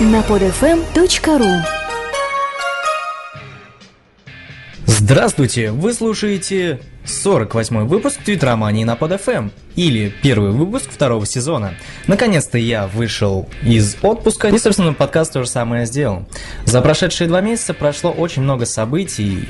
на podfm.ru Здравствуйте! Вы слушаете 48 выпуск Твитромании на PodFM или первый выпуск второго сезона. Наконец-то я вышел из отпуска и, собственно, подкаст то же самое сделал. За прошедшие два месяца прошло очень много событий,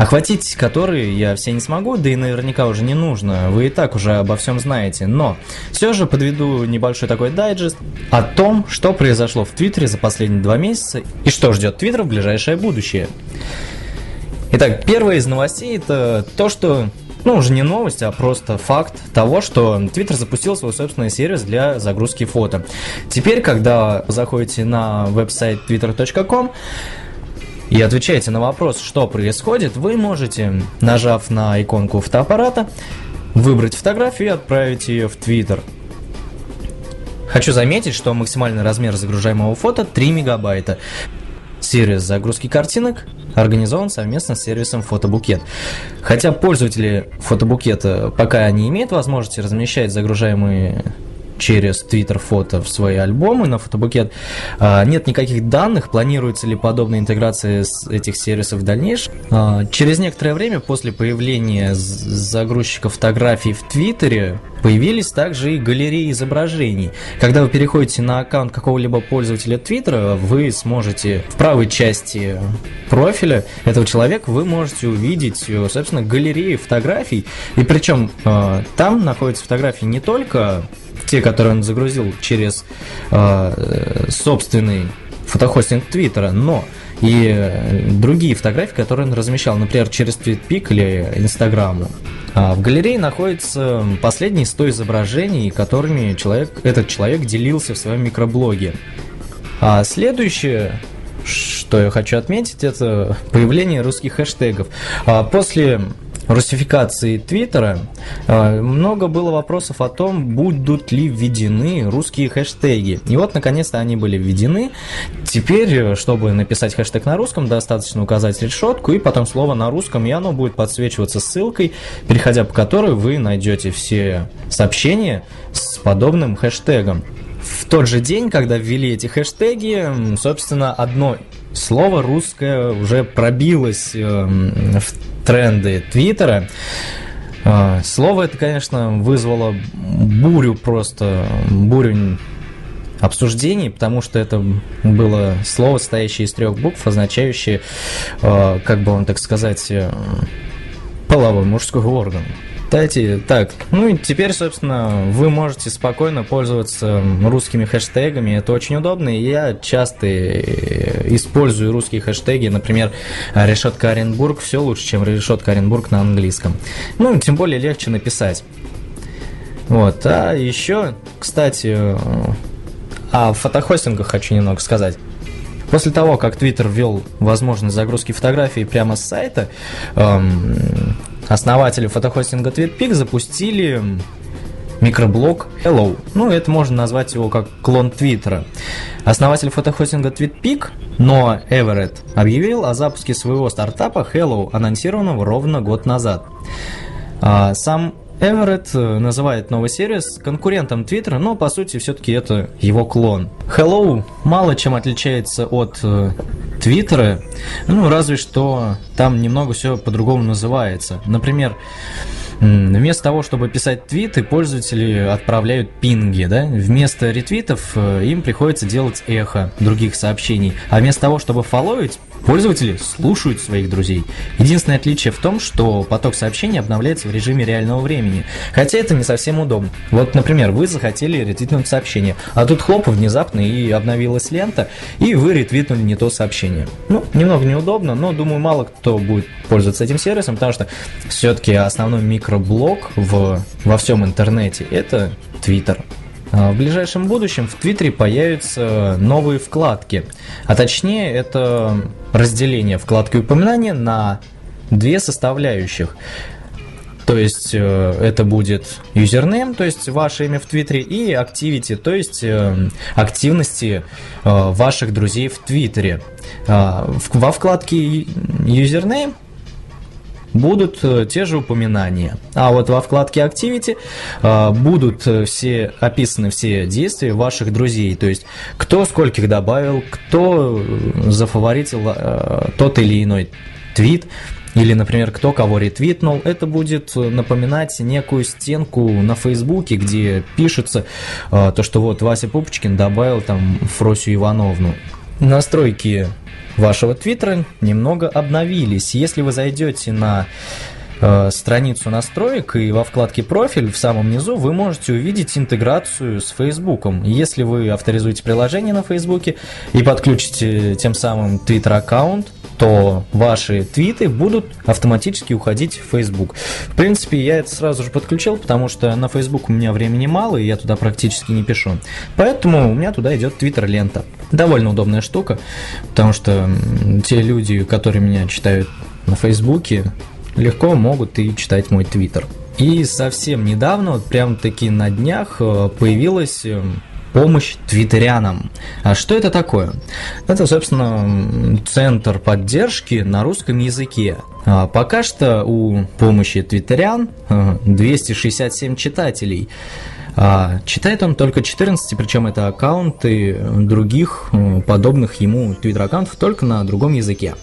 охватить которые я все не смогу, да и наверняка уже не нужно, вы и так уже обо всем знаете. Но все же подведу небольшой такой дайджест о том, что произошло в Твиттере за последние два месяца и что ждет Твиттер в ближайшее будущее. Итак, первая из новостей это то, что ну, уже не новость, а просто факт того, что Twitter запустил свой собственный сервис для загрузки фото. Теперь, когда заходите на веб-сайт twitter.com, и отвечаете на вопрос, что происходит, вы можете, нажав на иконку фотоаппарата, выбрать фотографию и отправить ее в Twitter. Хочу заметить, что максимальный размер загружаемого фото 3 мегабайта. Сервис загрузки картинок организован совместно с сервисом Фотобукет. Хотя пользователи Фотобукета пока не имеют возможности размещать загружаемые через Twitter фото в свои альбомы на фотобукет. А, нет никаких данных, планируется ли подобная интеграция с этих сервисов в дальнейшем. А, через некоторое время после появления загрузчика фотографий в Твиттере появились также и галереи изображений. Когда вы переходите на аккаунт какого-либо пользователя Твиттера, вы сможете в правой части профиля этого человека вы можете увидеть, собственно, галереи фотографий. И причем а, там находятся фотографии не только те, которые он загрузил через э, собственный фотохостинг Твиттера, но и другие фотографии, которые он размещал, например, через TweetPic или Инстаграму. А в галерее находятся последние 100 изображений, которыми человек, этот человек делился в своем микроблоге. А следующее, что я хочу отметить, это появление русских хэштегов. А после русификации Твиттера э, много было вопросов о том, будут ли введены русские хэштеги. И вот, наконец-то, они были введены. Теперь, чтобы написать хэштег на русском, достаточно указать решетку и потом слово на русском, и оно будет подсвечиваться ссылкой, переходя по которой вы найдете все сообщения с подобным хэштегом. В тот же день, когда ввели эти хэштеги, собственно, одно слово русское уже пробилось эм, в тренды Твиттера. А, слово это, конечно, вызвало бурю просто, бурю обсуждений, потому что это было слово, состоящее из трех букв, означающее, а, как бы он так сказать, э, половой мужской орган. Кстати, так, ну и теперь, собственно, вы можете спокойно пользоваться русскими хэштегами, это очень удобно, и я часто э, использую русские хэштеги, например, решетка Оренбург, все лучше, чем решетка Оренбург на английском. Ну, тем более легче написать. Вот, а еще, кстати, э, о фотохостингах хочу немного сказать. После того, как Twitter ввел возможность загрузки фотографий прямо с сайта, эм, основатели фотохостинга TweetPic запустили микроблог Hello. Ну, это можно назвать его как клон Твиттера. Основатель фотохостинга TweetPic, Ноа Эверетт, объявил о запуске своего стартапа Hello, анонсированного ровно год назад. А, сам Эверетт э, называет новый сервис конкурентом Твиттера, но по сути все-таки это его клон. Hello мало чем отличается от э, Твиттера, ну разве что там немного все по-другому называется. Например, Вместо того, чтобы писать твиты, пользователи отправляют пинги, да? Вместо ретвитов э, им приходится делать эхо других сообщений. А вместо того, чтобы фолловить, Пользователи слушают своих друзей. Единственное отличие в том, что поток сообщений обновляется в режиме реального времени. Хотя это не совсем удобно. Вот, например, вы захотели ретвитнуть сообщение, а тут хлоп внезапно и обновилась лента, и вы ретвитнули не то сообщение. Ну, немного неудобно, но думаю, мало кто будет пользоваться этим сервисом, потому что все-таки основной микроблок в, во всем интернете это Twitter. А, в ближайшем будущем в Твиттере появятся новые вкладки. А точнее, это разделение вкладки упоминания на две составляющих. То есть э, это будет юзернейм, то есть ваше имя в Твиттере, и activity, то есть э, активности э, ваших друзей в Твиттере. Во вкладке юзернейм будут э, те же упоминания. А вот во вкладке Activity э, будут все описаны все действия ваших друзей. То есть, кто скольких добавил, кто зафаворитил тот или иной твит. Или, например, кто кого ретвитнул, это будет напоминать некую стенку на Фейсбуке, где пишется э, то, что вот Вася Пупочкин добавил там Фросю Ивановну. Настройки вашего твиттера немного обновились. Если вы зайдете на э, страницу настроек и во вкладке профиль в самом низу вы можете увидеть интеграцию с Фейсбуком. Если вы авторизуете приложение на Фейсбуке и подключите тем самым Twitter аккаунт, то ваши твиты будут автоматически уходить в Facebook. В принципе, я это сразу же подключил, потому что на Facebook у меня времени мало, и я туда практически не пишу. Поэтому у меня туда идет Twitter лента. Довольно удобная штука, потому что те люди, которые меня читают на Фейсбуке, легко могут и читать мой Твиттер. И совсем недавно, вот прям таки на днях, э, появилась эм, помощь твиттерянам. А что это такое? Это, собственно, центр поддержки на русском языке. А пока что у помощи твиттерян 267 э, читателей. А читает он только 14, причем это аккаунты других э, подобных ему твиттер-аккаунтов только на другом языке.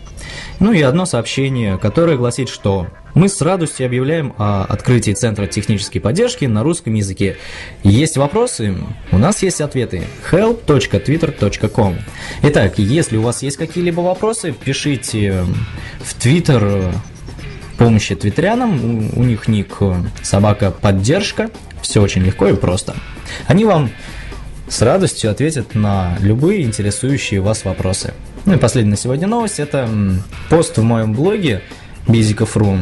Ну и одно сообщение, которое гласит, что мы с радостью объявляем о открытии Центра технической поддержки на русском языке. Есть вопросы? У нас есть ответы. help.twitter.com Итак, если у вас есть какие-либо вопросы, пишите в Twitter помощи твиттерянам, у, них ник собака поддержка, все очень легко и просто. Они вам с радостью ответят на любые интересующие вас вопросы. Ну и последняя на сегодня новость – это пост в моем блоге Бизиков.ру,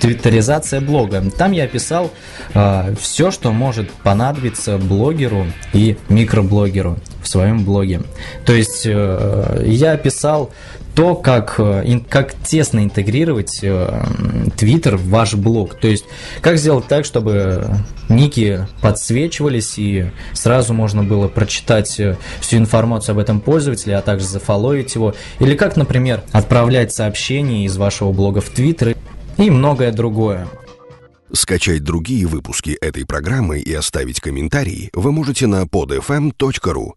твиттеризация блога. Там я описал э, а, все, что может понадобиться блогеру и микроблогеру в своем блоге. То есть э, я описал то, как, э, как тесно интегрировать Twitter в ваш блог. То есть, как сделать так, чтобы ники подсвечивались и сразу можно было прочитать э, всю информацию об этом пользователе, а также зафоловить его. Или как, например, отправлять сообщения из вашего блога в Twitter и многое другое. Скачать другие выпуски этой программы и оставить комментарии вы можете на podfm.ru